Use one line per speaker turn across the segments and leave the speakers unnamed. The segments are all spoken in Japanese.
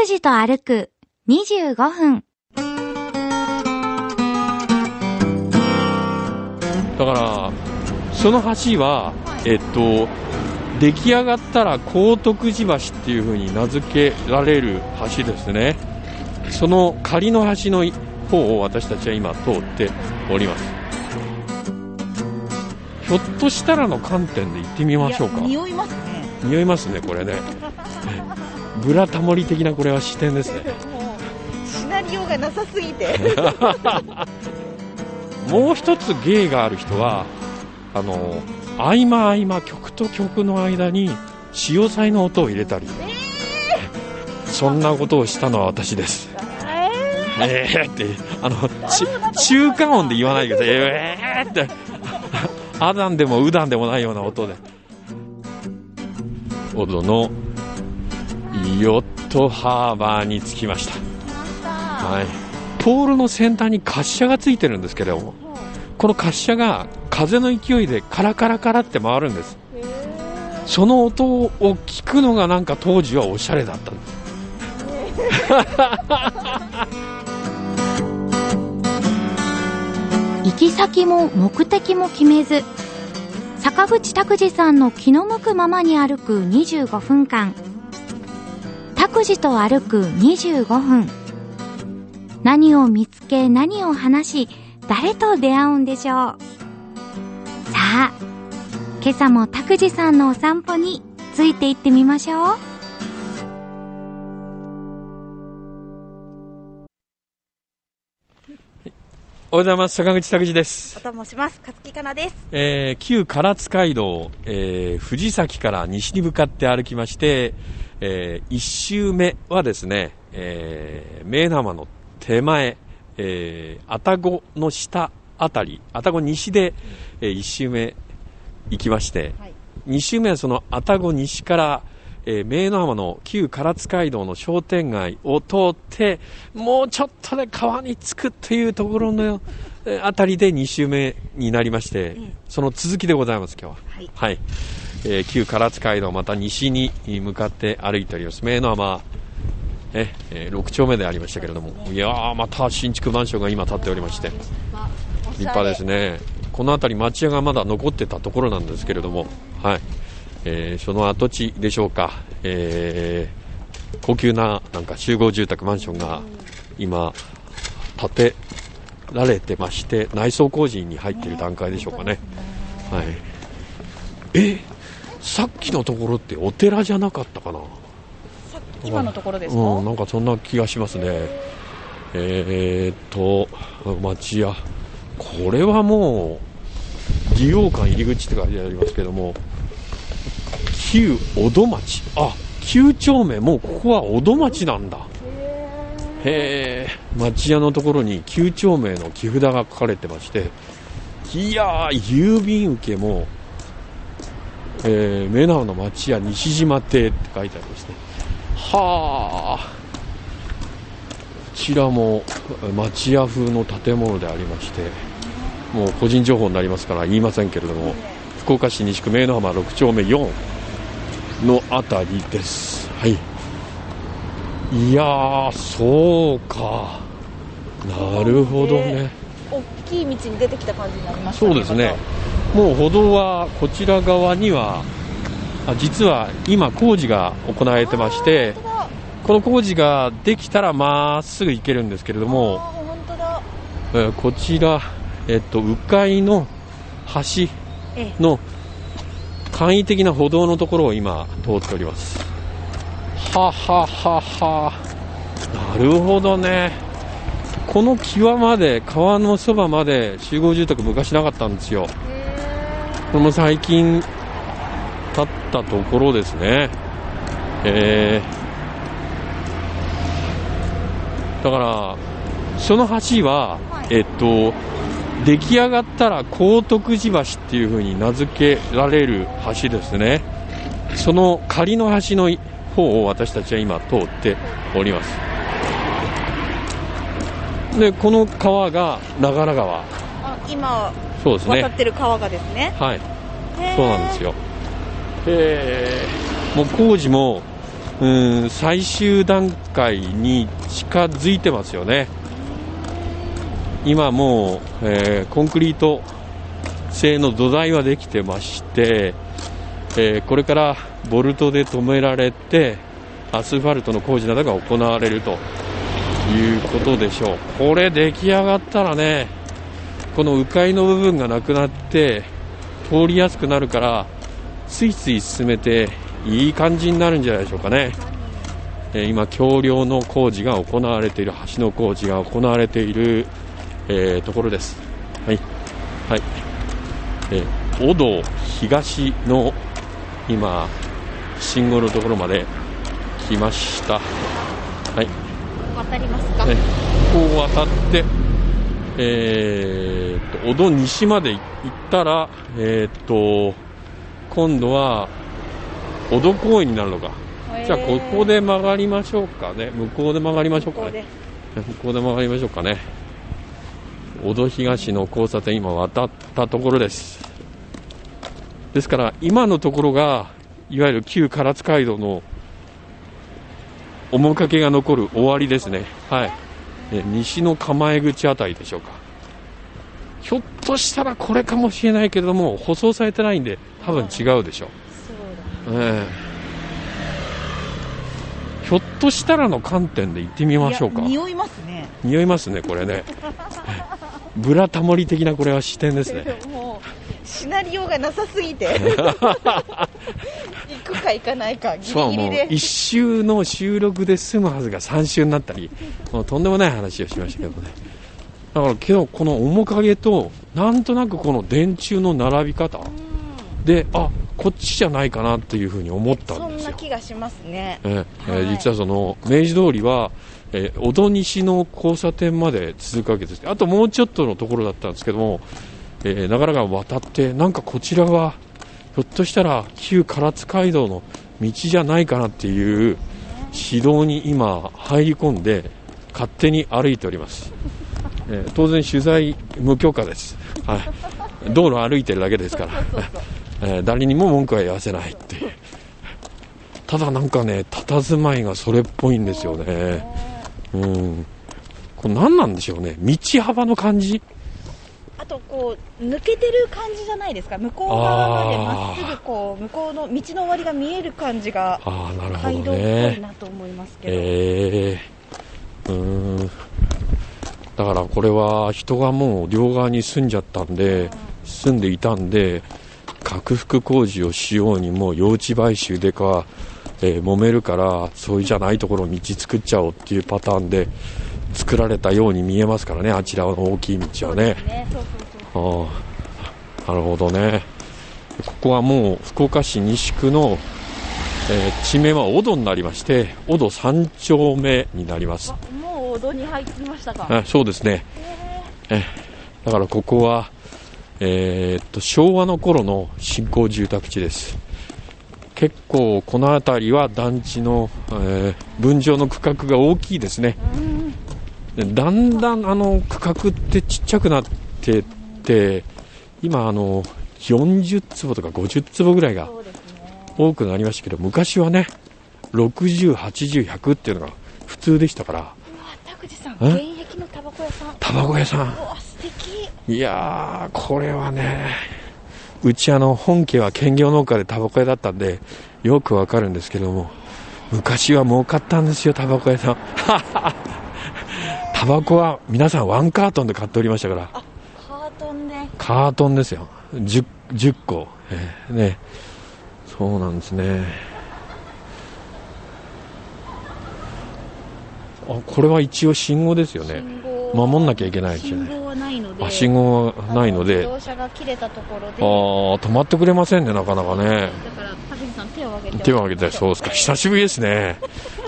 拓司と歩く25分。
だから、その橋は、えっと、出来上がったら高徳寺橋っていう風に名付けられる橋ですね。その仮の橋の方を私たちは今通っております。ひょっとしたらの観点で行ってみましょうか。
匂いますね。
匂いますね、これね。ブラタモリ的なこれは視点ですね。
もう、シナリオがなさすぎて。
もう一つ芸がある人は、あの、合間合間、曲と曲の間に、潮騒の音を入れたり、そんなことをしたのは私です。えーって、あの、ち中華音で言わないでください。えーって、アダンでもウダンでもないような音で。オドのヨットハーバーに着きました。はい。ポールの先端に滑車がついてるんですけれども、この滑車が風の勢いでカラカラカラって回るんです。その音を聞くのがなんか当時はおしゃれだったんです。
行き先も目的も決めず、坂口拓司さんの気の向くままに歩く25分間。拓司と歩く25分。何を見つけ、何を話し、誰と出会うんでしょう。さあ、今朝も拓司さんのお散歩について行ってみましょう。
おはようございます。坂口拓司です。
おともします。かつきかなです。
えー旧唐津街道、えー藤崎から西に向かって歩きまして、え1周目はですね、えー、浜の手前、えー、愛宕の下あたり、愛宕西で、え1周目行きまして、
はい。
2周目はその愛宕西から、えー、名の浜の旧唐津街道の商店街を通って、もうちょっとで川に着くというところの、えーあたりで2周目になりまして、
ん
その続きでございます、今日は。
はい。
はい。えー旧唐津街道また西に向かって歩いております。名の浜、ええー6丁目でありましたけれども、いやー、また新築マンションが今建っておりまして、立派ですね。この辺り町屋がまだ残ってたところなんですけれども、はい。えーその跡地でしょうか、えー高級ななんか集合住宅マンションが今建てられてまして、内装工事に入っている段階でしょうかね。はい。え、さっきのところってお寺じゃなかったかな？
さ今のところですか、
うん、なんかそんな気がしますね。えー、っと、町屋。これはもう、利用館入り口って書いてありますけども、旧小戸町。あ、旧町名、もうここは小戸町なんだ。へえ、町屋のところに旧町名の木札が書かれてまして、いやー、郵便受けも、えー、目直の町屋西島邸って書いてありますね。はあ、こちらもえ町屋風の建物でありまして、もう個人情報になりますから言いませんけれども、福岡市西区名の浜6丁目4のあたりです。はい。いやー、そうか。なるほどね。
大きい道に出てきた感じになりました
そうですね。もう歩道はこちら側には、あ実は今工事が行われてまして。この工事ができたらまっすぐ行けるんですけれど
あ
も、こちら、えっと、迂回の橋
え
の簡易的な歩道のところを今通っております。はははは。なるほどね。この際まで、川のそばまで集合住宅昔なかったんですよ。この最近建ったところですね。えー、だから、その橋は、えっと、出来上がったら高徳寺橋っていう風に名付けられる橋ですね。その仮の橋の方を私たちは今通っております。で、この川が長良川。
あ今
そうですね
渡。ってる川がですね。
はい。そうなんですよ。えー、もう工事もうん最終段階に近づいてますよね。今もう、えーコンクリート製の土台はできてまして、えーこれからボルトで止められてアスファルトの工事などが行われるということでしょうこれ出来上がったらねこの迂回の部分がなくなって通りやすくなるからついつい進めていい感じになるんじゃないでしょうかね、えー今橋梁の工事が行われている橋の工事が行われている、えーところです。はい。はい。えー、小道東の今信号のところまで来ました。はい。
渡りますか？
ねここを渡って、えー、と小戸西まで行ったら、えー、と今度は小戸公園になるのか、じゃあここで曲がりましょうかね。向こうで曲がりましょうかね。
で。
向こうで曲がりましょうかね。小戸東の交差点今渡ったところです。ですから今のところがいわゆる旧唐津街道の面影が残る終わりですね。はいえ西の構え口あたりでしょうか。ひょっとしたらこれかもしれないけれども舗装されてないんで多分違うでしょう。
そうだ
ええ。ひょっとしたらの観点で行ってみましょうか。
匂いますね。
匂いますねこれね。ブラタモリ的なこれは視点ですね。
もうシナリオがなさすぎて 行くか行かないかギ
そうもう
リギリで
1週の収録で済むはずが3週になったりもうとんでもない話をしましたけどね。だからけどこの面影となんとなくこの電柱の並び方。であこっちじゃないかなっていうふうに思った
そんな
んですよ。
気がしますね。
え
はい。
実はその明治通りは、えー小戸西の交差点まで続くわけです。あともうちょっとのところだったんですけども、えー長良川を渡ってなんかこちらはひょっとしたら旧唐津街道の道じゃないかなっていう指導に今入り込んで勝手に歩いております、えー当然取材無許可です、はい、道路歩いてるだけですから、えー誰にも文句は言わせないっていう。ただなんかね、佇まいがそれっぽいんですよね。うん。これ何なんでしょうね。道幅の感じ？
あとこう抜けてる感じじゃないですか向こう側までまっすぐこう向こうの道の終わりが見える感じが街道っぽい
ね。
なと思いますけど、
ええうん。だからこれは人がもう両側に住んじゃったんで、住んでいたんで、拡幅工事をしようにも用地買収でか、えー揉めるから、そういうじゃないところ道作っちゃおうっていうパターンで作られたように見えますからね、あちらの大きい道はね。なるほどね。ここはもう福岡市西区の、えー地名は小戸になりまして、小戸三丁目になります。
あもう odò に入ってきましたか
あそうですね。えだからここは、えーっと、昭和の頃の新興住宅地です。結構この辺りは団地の、えー分譲の区画が大きいですね。でだんだんあの区画ってちっちゃくなってって、今あの、40坪とか50坪ぐらいが多くなりましたけど、昔はね、60、80、100っていうのが普通でしたから、
うわ拓司さん
え？
現役のタバコ屋さん。
タバコ屋さん。いやー、これはね、うちあの、本家は兼業農家でタバコ屋だったんで、よくわかるんですけども、昔は儲かったんですよ、タバコ屋さん。タバコは皆さんワンカートンで買っておりましたから、
カートンで
カートンですよ。10, 10個、えーね。そうなんですね。あ、これは一応信号ですよね。
信号
守んなきゃいけないですよね。
信号はないので
あ、信号はないので
自、動車が切れたところで
ああ、止まってくれませんね、なかなかね。
だから拓司さん手を挙げて
手を挙げて、そうですか。久しぶりですね。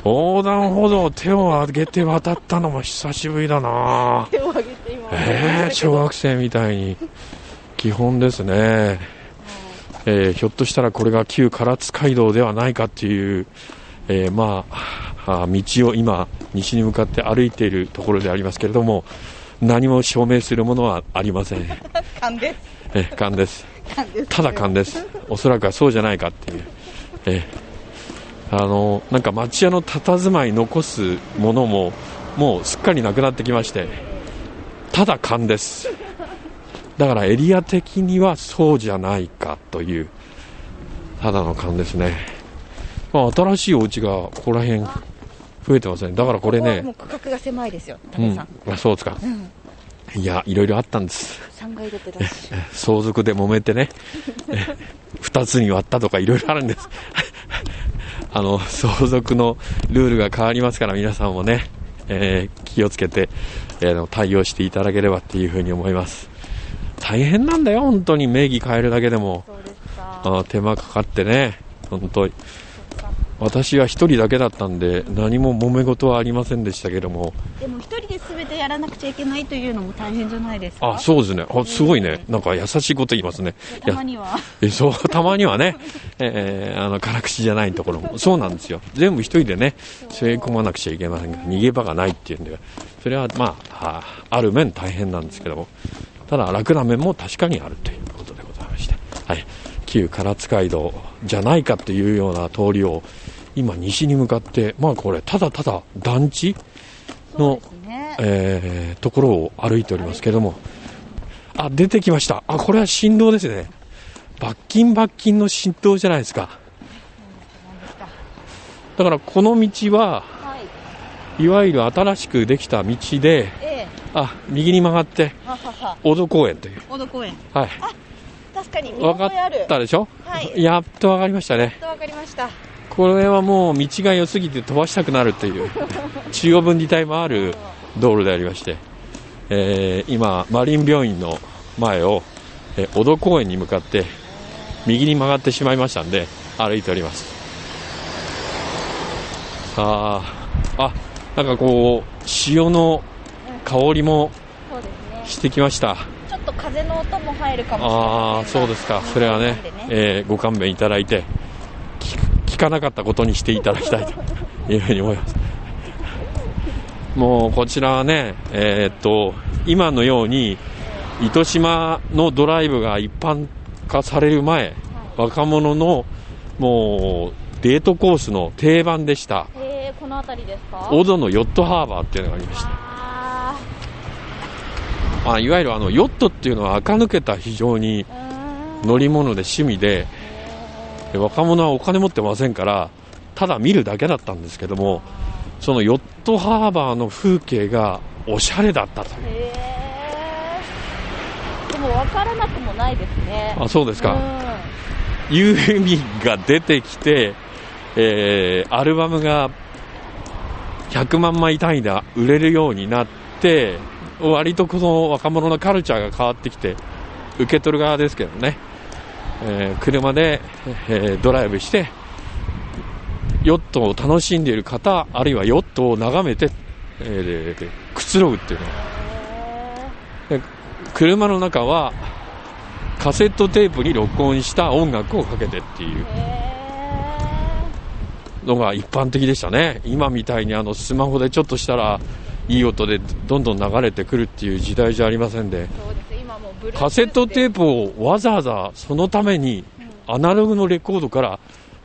横断歩道を手を挙げて渡ったのも久しぶりだな
手を挙げて今
ええ小学生みたいに。基本ですね。えーひょっとしたらこれが旧唐津街道ではないかっていう、えーまあ、あ道を今、西に向かって歩いているところでありますけれども、何も証明するものはありません。
勘です
えー勘です。
勘です
ただ勘です。おそらくはそうじゃないかっていう。えーあのなんか町屋の佇まい残すものももうすっかりなくなってきましてただ勘ですだからエリア的にはそうじゃないかというただの勘ですね、まあ、新しいお家がここら辺増えてますねだからこれね
もう区画が狭いですよ、
うん
武さん。
あそうですか
うん。
いやいろいろあったんです
3階建てだし。
相続で揉めてね、二つに割ったとかいろいろあるんです。あの、相続のルールが変わりますから皆さんもね、えー気をつけて、えー対応していただければっていうふうに思います。大変なんだよ、本当に名義変えるだけでも。
で。
あー手間かかってね、本当に。私は一人だけだったんで、何も揉め事はありませんでしたけども、
でも一人で全てやらなくちゃいけないというのも大変じゃないですか？
あ、そうですね。あ、すごいね。なんか優しいこと言いますね。
たまには。
えそう、たまにはね、えーあの、辛口じゃないところも、そうなんですよ。全部一人でね、背負い込まなくちゃいけませんから、逃げ場がないっていうんで、それはまあ、あある面大変なんですけども、ただ楽な面も確かにあるということでございまして、はい。旧唐津街道じゃないかというような通りを、今西に向かって、まあこれ、ただただ団地の、
ね。
えーところを歩いておりますけども、あ、出てきました。あ、これは振動ですね。罰金罰金の振動じゃないですか。だからこの道は、
はい。
いわゆる新しくできた道で、
ええ。
あ、右に曲がって、
ははは。
小戸公園という。
小戸公園。
はい。
確かに見
分か。ったでしょ？
はい
やっと分かりましたね。
とわかりました。
これはもう道が良すぎて飛ばしたくなるという、中央分離帯もある道路でありまして、えー今、マリン病院の前を、えー小戸公園に向かって、右に曲がってしまいましたんで、歩いております。さあ、あ、なんかこう、潮の香りも。してきました。
ちょっと風の音も入るかもしれ
あ
ま
あ、
せんが
そうですか。それはね、えーご勘弁いただいて、かなかったことにしていただきたいというふうに思います。もうこちらはね、えーっと、今のように、糸島のドライブが一般化される前、若者のもうデートコースの定番でした。
へえ、この辺りですか？
小戸のヨットハーバーっていうのがありました。
あ
あいわゆるあのヨットっていうのは垢抜けた非常に乗り物で趣味で、で若者はお金持ってませんから、ただ見るだけだったんですけども、そのヨットハーバーの風景がおしゃれだったという。
でも分からなくもないですね。
あ、そうです
う
か。いう意味が出てきて、えーアルバムが100万枚単位で売れるようになって、割とこの若者のカルチャーが変わってきて、受け取る側ですけどね、えー車で、えードライブして、ヨットを楽しんでいる方、あるいはヨットを眺めて、えーくつろぐっていうので車の中はカセットテープに録音した音楽をかけてっていう。のが一般的でしたね。今みたいにあのスマホでちょっとしたらいい音でどんどん流れてくるっていう時代じゃありませんで、カセットテー
プ。
プをわざわざそのためにアナログのレコードから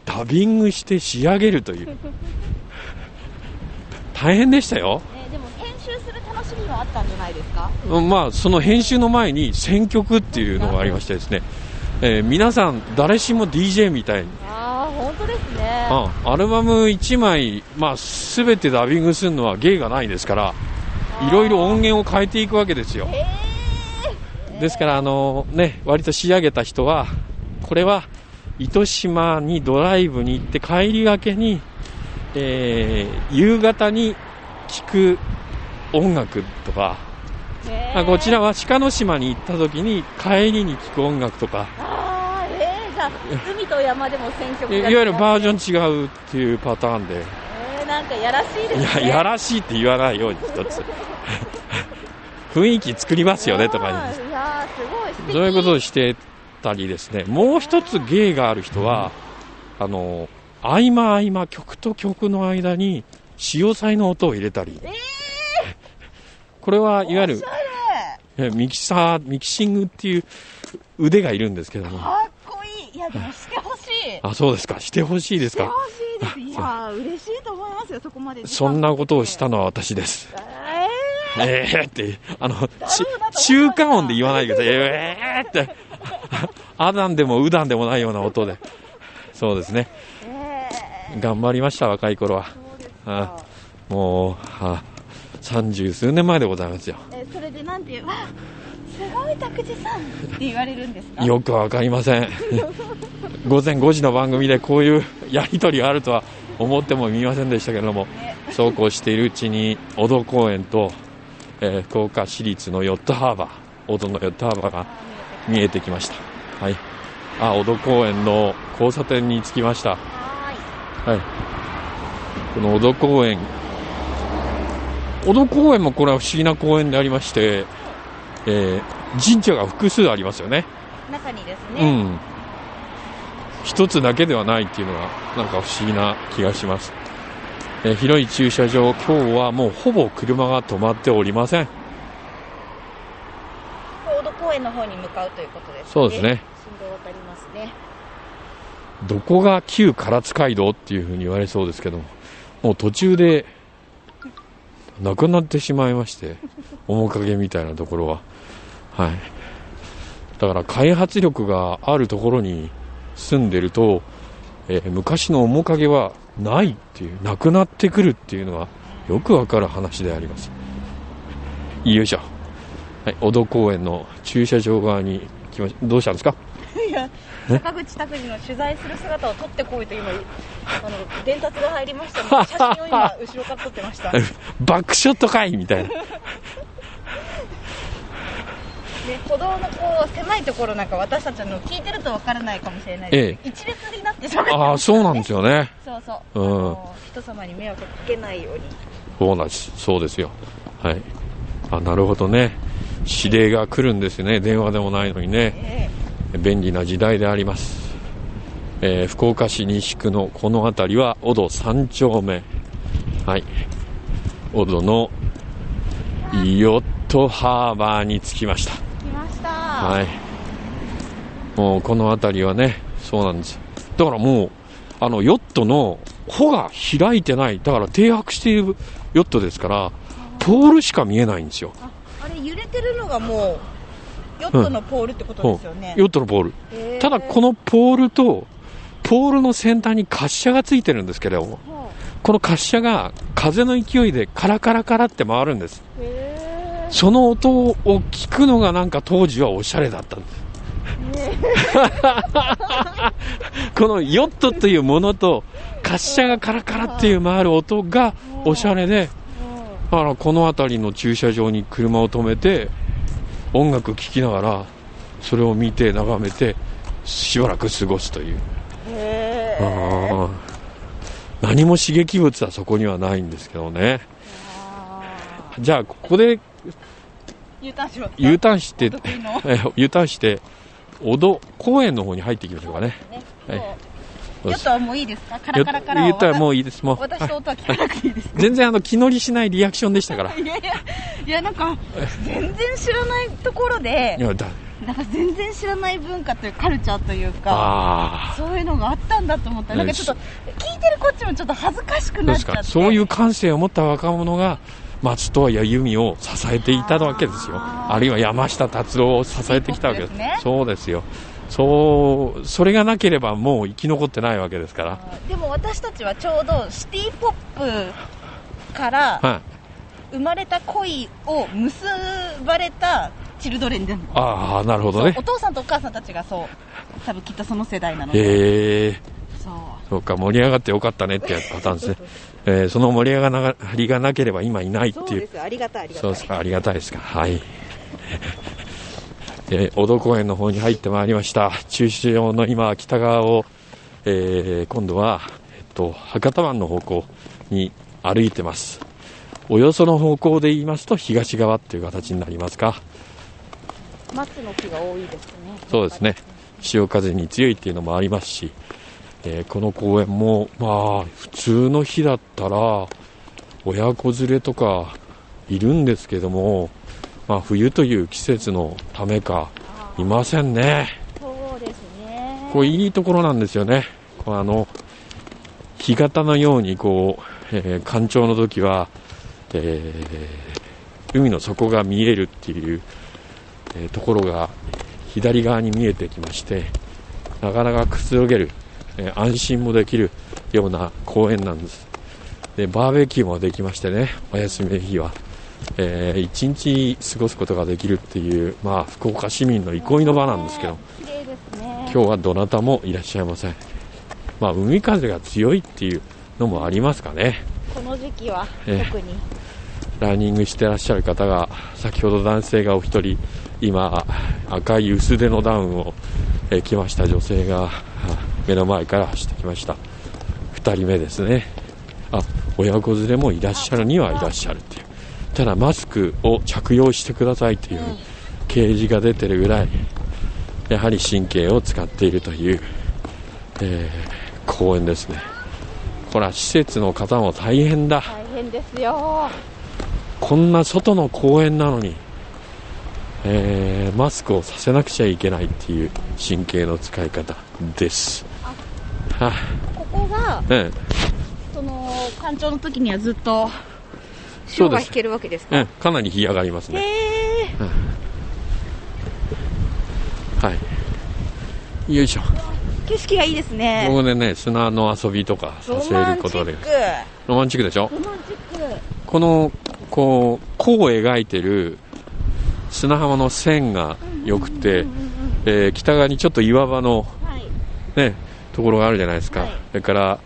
ダビングして仕上げるという。大変でしたよ。
ねでも編集する楽しみはあったんじゃないですか？
まあ、その編集の前に選曲っていうのがありましてですね、えー皆さん誰しも DJ みたいに、
ああ、本当ですね。
あアルバム1枚、まあ、全てダビングするのは芸がないですから、いろいろ音源を変えていくわけですよ。ですから、あのね、割と仕上げた人は、これは糸島にドライブに行って帰りがけに、えー夕方に聴く音楽とか、
へ
あこちらは鹿の島に行った時に帰りに聴く音楽とか、
ああ、ええじゃあ、海と山でも選曲
いいわゆるバージョン違うっていうパターンで、
えー、なんかやらしいですね。
いや、やらしいって言わないように一つ。雰囲気作りますよねとか言うんです。そういうことをしてたりですね、もう一つ芸がある人は、あの、合間合間、曲と曲の間に、潮彩の音を入れたり。
え
これはいわゆるミキサー、ミキシングっていう腕がいるんですけども。
かっこいい。いや、でもしてほしい。
あ、そうですか。してほしいですか。
してほしいいです。いやー、嬉しいと思いますよ、そこまで。
そんなことをしたのは私です。
え
えーって、あの、中華音で言わないでください。えーって、あだんでもうだんでもないような音で。そうですね。頑張りました、若い頃は。あ
か。
もう、は三十数年前でございますよ。
えーそれでなんていう、わすごい拓司さんって言われるんですか？
よくわかりません。午前5時の番組でこういうやりとりがあるとは思ってもみませんでしたけれども、
ね
そうこうしているうちに、小戸公園と、えー福岡市立のヨットハーバー、小戸のヨットハーバーが見えてきました。はい。あ、小戸公園の交差点に着きました。
は
はい。この小戸公園。小戸公園もこれは不思議な公園でありまして、えー神社が複数ありますよね。
中にです
う
ね、
ん。一つだけではないっていうのが、なんか不思議な気がします。えー広い駐車場、今日はもうほぼ車が止まっておりません。
大戸公園の方に向かうということですね。
そうですね。
信号渡りますね。
どこが旧唐津街道っていうふうに言われそうですけども、もう途中で、なくなってしまいまして、面影みたいなところは。はい。だから開発力があるところに住んでると、えー昔の面影はないっていう、なくなってくるっていうのは、よくわかる話であります。よいしょ。はい、小戸公園の駐車場側に来ました。どうしたんですか？
いや、坂口拓司の取材する姿を撮ってこいと今、あの、伝達が入りましたので、写真を今、後ろから撮ってました。ね、
バックショットかいみたいな。
歩道のこう、狭いところなんか私たちの聞いてるとわからないかもしれないですけど、一列になって喋って
ああ、そうなんですよね。
そうそう。
うん
人様に迷惑かけないように。
そうなんです。そうですよ。はい。あ、なるほどね。指令が来るんですね。電話でもないのにね。
え
便利な時代であります。えー福岡市西区のこの辺りは、小戸3丁目。はい。小戸のヨットハーバーに着きました。はい。もうこの辺りはね、そうなんです。だからもう、あの、ヨットの帆が開いてない。だから停泊しているヨットですから、ポールしか見えないんですよ。
ああれ揺れてるのがもう、ヨットのポールってことですよね。
ヨットのポール。
へー
ただこのポールと、ポールの先端に滑車がついてるんですけれども、
は
この滑車が風の勢いでカラカラカラって回るんです。
あへ
その音を聞くのがなんか当時はおしゃれだったんです。このヨットというものと滑車がカラカラっていう回る音がおしゃれで、
ー
だからこの辺りの駐車場に車を止めて音楽聴きながらそれを見て眺めてしばらく過ごすという、何も刺激物はそこにはないんですけどね。
あ
じゃあここで
ー U ターンしますか
U ターンして U ターンして小戸公園の方に入っていきましょうかね。
ね。
はい
ヨットはもういいですか？カラカラカラ
言ったらも
う
ういいです。もう
私と音は聞かなくていいです。
全然あの気乗りしないリアクションでしたから。
いやいやいやなんか全然知らないところで
いやだ
なんか全然知らない文化というかカルチャー。というかそういうのがあったんだと思った。らなんかちょっと聞いてるこっちもちょっと恥ずかしくなっちゃって。
か。そういう感性を持った若者が松任谷由実を支えていたわけですよ。
あ
るいは山下達郎を支えてきたわけです。
ね。
そうですよ。そうそれがなければもう生き残ってないわけですから。
でも私たちはちょうどシティポップから
はい。
生まれた恋を結ばれたチルドレンで
ああなるほどね。
お父さんとお母さんたちがそう多分きっとその世代なので。
へえ
そう。
そうか盛り上がってよかったねってやつパターンですね、えーその盛り上がりがなければ今いないっていう
すありがたいあり
そうですか、ありがたいですか。はい。えー、小戸公園の方に入ってまいりました。駐車場の今、北側を、えー今度は、えっと、博多湾の方向に歩いてます。およその方向で言いますと、東側っていう形になりますか。
松の木が多いですね
そうですね。潮風に強いっていうのもありますし、えーこの公園も、まあ、普通の日だったら、親子連れとかいるんですけども、まあ、冬という季節のためか、いませんね。
そうですね
これいいところなんですよね。こうあの、干潟のようにこう、えー、干潮の時は、えー、海の底が見えるっていう、えー、ところが左側に見えてきましてなかなかくつろげる、えー、安心もできるような公園なんです。でバーベキューもできましてねお休みの日は、えー、一日過ごすことができるっていう、まあ、福岡市民の憩いの場なんですけど、今日はどなたもいらっしゃいません、まあ、海風が強いっていうのもありますかね。
この時期は特に、えー、
ランニングしてらっしゃる方が先ほど男性がお一人今赤い薄手のダウンを、えー、着ました女性が目の前から走ってきました。2人目ですね。あ親子連れもいらっしゃるにはいらっしゃるっていう。ただマスクを着用してくださいっていう掲示が出てるぐらいやはり神経を使っているという、えー、公園ですね。ほら施設の方も大変だ。
大変ですよ。
こんな外の公園なのに、えー、マスクをさせなくちゃいけないっていう神経の使い方です
はここが、うん、その干潮の時にはずっと潮が引けるわけですか？
うん、かなり干上がりますね、うんはい。よいしょ。
景色がいいですね。
ここでね砂の遊びとかさせることで。ロマンチック。でしょ？
ロマンチック。
このこう弧を描いてる砂浜の線が良くて、えー、北側にちょっと岩場の、はい、ね、ところがあるじゃないですか、はい、それから、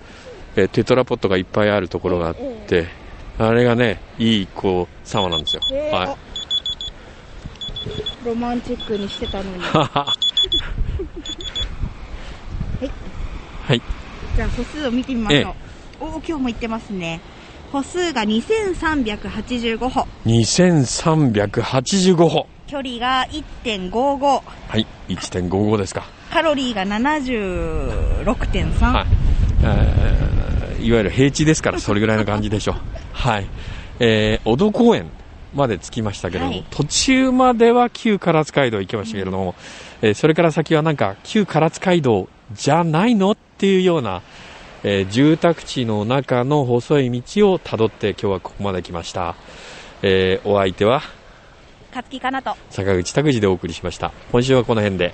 えー、テトラポットがいっぱいあるところがあって、えー、あれがねいいこう様なんですよ、はい。
ロマンチックにしてたのに。はい。
はい。
じゃあ歩数を見てみましょう、ええ、おお今日も行ってますね。歩数が2385歩。
2385歩。
距離が1.55
はい1.55ですか
カロリーが76.3、はい。
えー、いわゆる平地ですからそれぐらいの感じでしょう。はい。えー、小戸公園まで着きましたけども、はい、途中までは旧唐津街道行きましたけれども、うん、えー、それから先はなんか旧唐津街道じゃないの？っていうような、えー、住宅地の中の細い道をたどって今日はここまで来ました、えー、お相手は
勝木かなと。
坂口拓司でお送りしました。今週はこの辺で